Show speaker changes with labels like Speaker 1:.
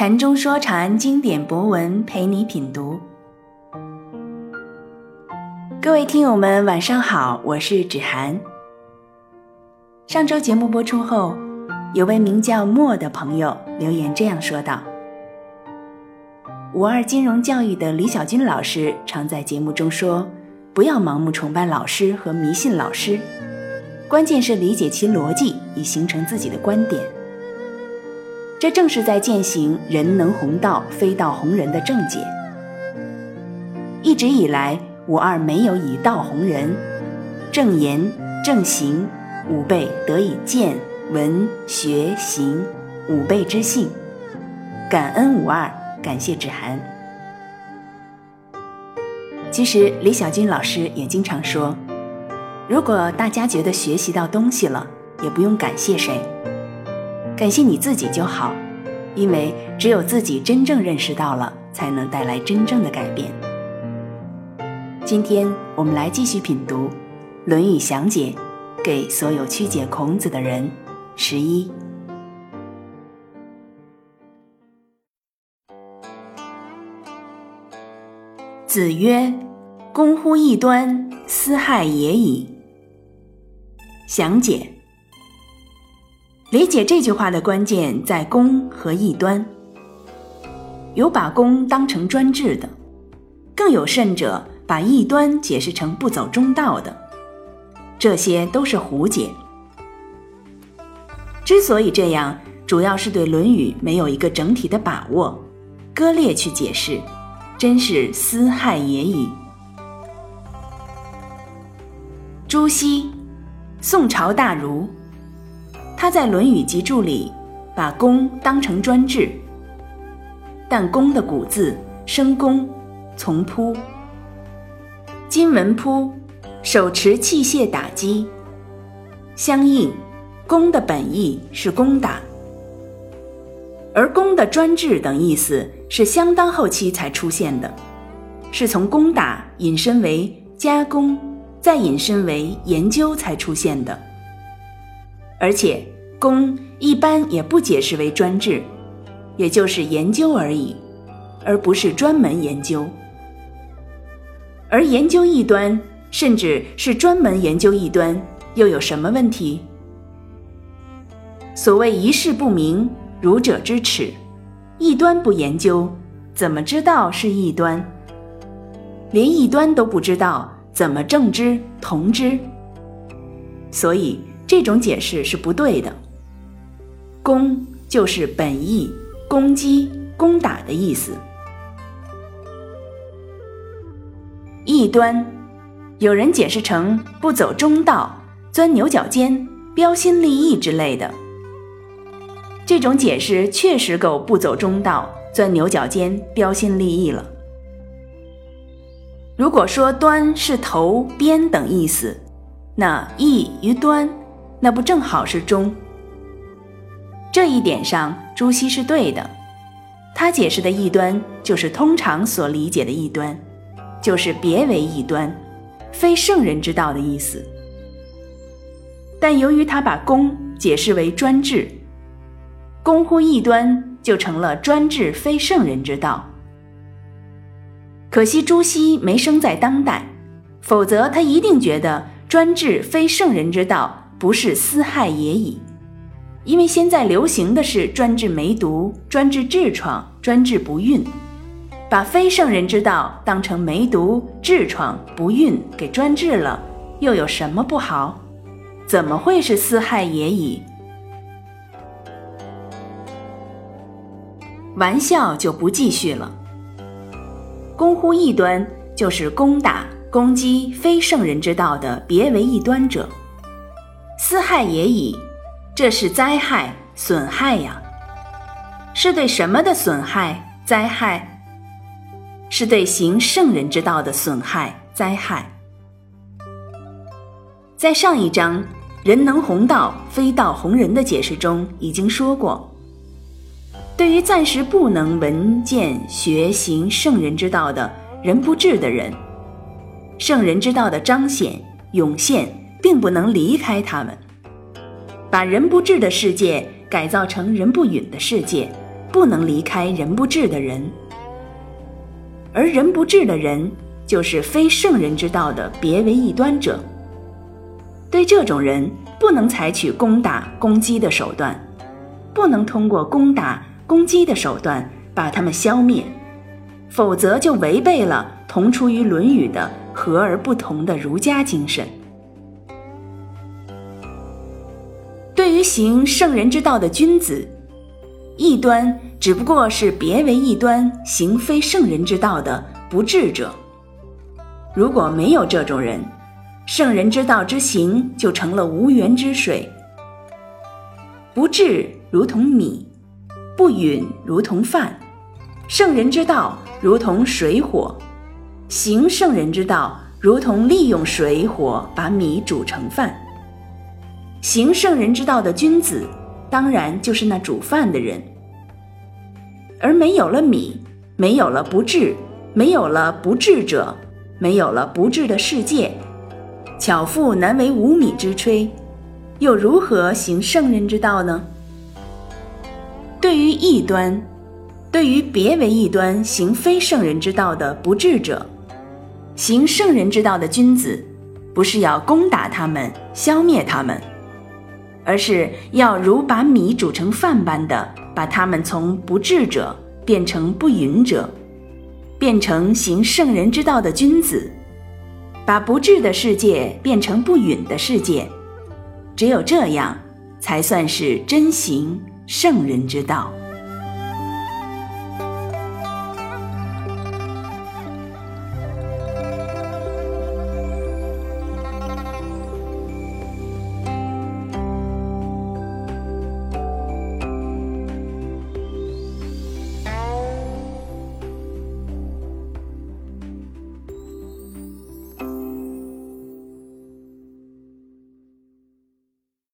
Speaker 1: 禅中说禅，经典博文陪你品读。各位听友们，晚上好，我是芷涵。上周节目播出后，有位名叫莫的朋友留言这样说道：“五二金融教育的李小军老师常在节目中说，不要盲目崇拜老师和迷信老师，关键是理解其逻辑，以形成自己的观点。”这正是在践行“人能弘道，非道弘人”的正解。一直以来，五二没有以道弘人，正言正行五辈得以见闻学行五辈之幸。感恩五二，感谢芷涵。其实李小军老师也经常说，如果大家觉得学习到东西了，也不用感谢谁。感谢你自己就好，因为只有自己真正认识到了，才能带来真正的改变。今天我们来继续品读《论语详解》，给所有曲解孔子的人。十一，子曰：“公乎异端，斯害也已。”详解。理解这句话的关键在“公”和“异端”，有把“公”当成专制的，更有甚者把“异端”解释成不走中道的，这些都是胡解。之所以这样，主要是对《论语》没有一个整体的把握，割裂去解释，真是私害也已。朱熹，宋朝大儒。他在《论语集注》里把公当成专制，但公的古字生公，从扑。今文扑，手持器械打击，相应，公的本意是攻打，而公的专制等意思是相当后期才出现的，是从攻打引申为加工，再引申为研究才出现的。而且，公一般也不解释为专制，也就是研究而已，而不是专门研究。而研究异端，甚至是专门研究异端，又有什么问题？所谓一事不明，儒者之耻。异端不研究，怎么知道是异端？连异端都不知道，怎么正之同之？所以。这种解释是不对的。攻就是本意，攻击、攻打的意思。异端，有人解释成不走中道、钻牛角尖、标新立异之类的。这种解释确实够不走中道、钻牛角尖、标新立异了。如果说端是头、边等意思，那异与端。那不正好是中？这一点上，朱熹是对的。他解释的异端，就是通常所理解的异端，就是别为异端，非圣人之道的意思。但由于他把公解释为专制，公乎异端就成了专制非圣人之道。可惜朱熹没生在当代，否则他一定觉得专制非圣人之道。不是私害也已，因为现在流行的是专治梅毒、专治痔疮、专治不孕，把非圣人之道当成梅毒、痔疮、不孕给专治了，又有什么不好？怎么会是私害也已？玩笑就不继续了。攻乎异端，就是攻打、攻击非圣人之道的别为异端者。私害也已，这是灾害损害呀，是对什么的损害灾害？是对行圣人之道的损害灾害。在上一章“人能弘道，非道弘人”的解释中已经说过，对于暂时不能闻见学行圣人之道的人不智的人，圣人之道的彰显涌现。并不能离开他们，把人不治的世界改造成人不允的世界，不能离开人不至的人，而人不至的人，就是非圣人之道的别为异端者。对这种人，不能采取攻打、攻击的手段，不能通过攻打、攻击的手段把他们消灭，否则就违背了同出于《论语》的和而不同的儒家精神。对于行圣人之道的君子，异端只不过是别为异端、行非圣人之道的不智者。如果没有这种人，圣人之道之行就成了无源之水，不智如同米，不允如同饭。圣人之道如同水火，行圣人之道如同利用水火把米煮成饭。行圣人之道的君子，当然就是那煮饭的人。而没有了米，没有了不治，没有了不治者，没有了不治的世界。巧妇难为无米之炊，又如何行圣人之道呢？对于异端，对于别为异端行非圣人之道的不智者，行圣人之道的君子，不是要攻打他们、消灭他们，而是要如把米煮成饭般的，把他们从不智者变成不允者，变成行圣人之道的君子。把不智的世界变成不允的世界，只有这样，才算是真行圣人之道。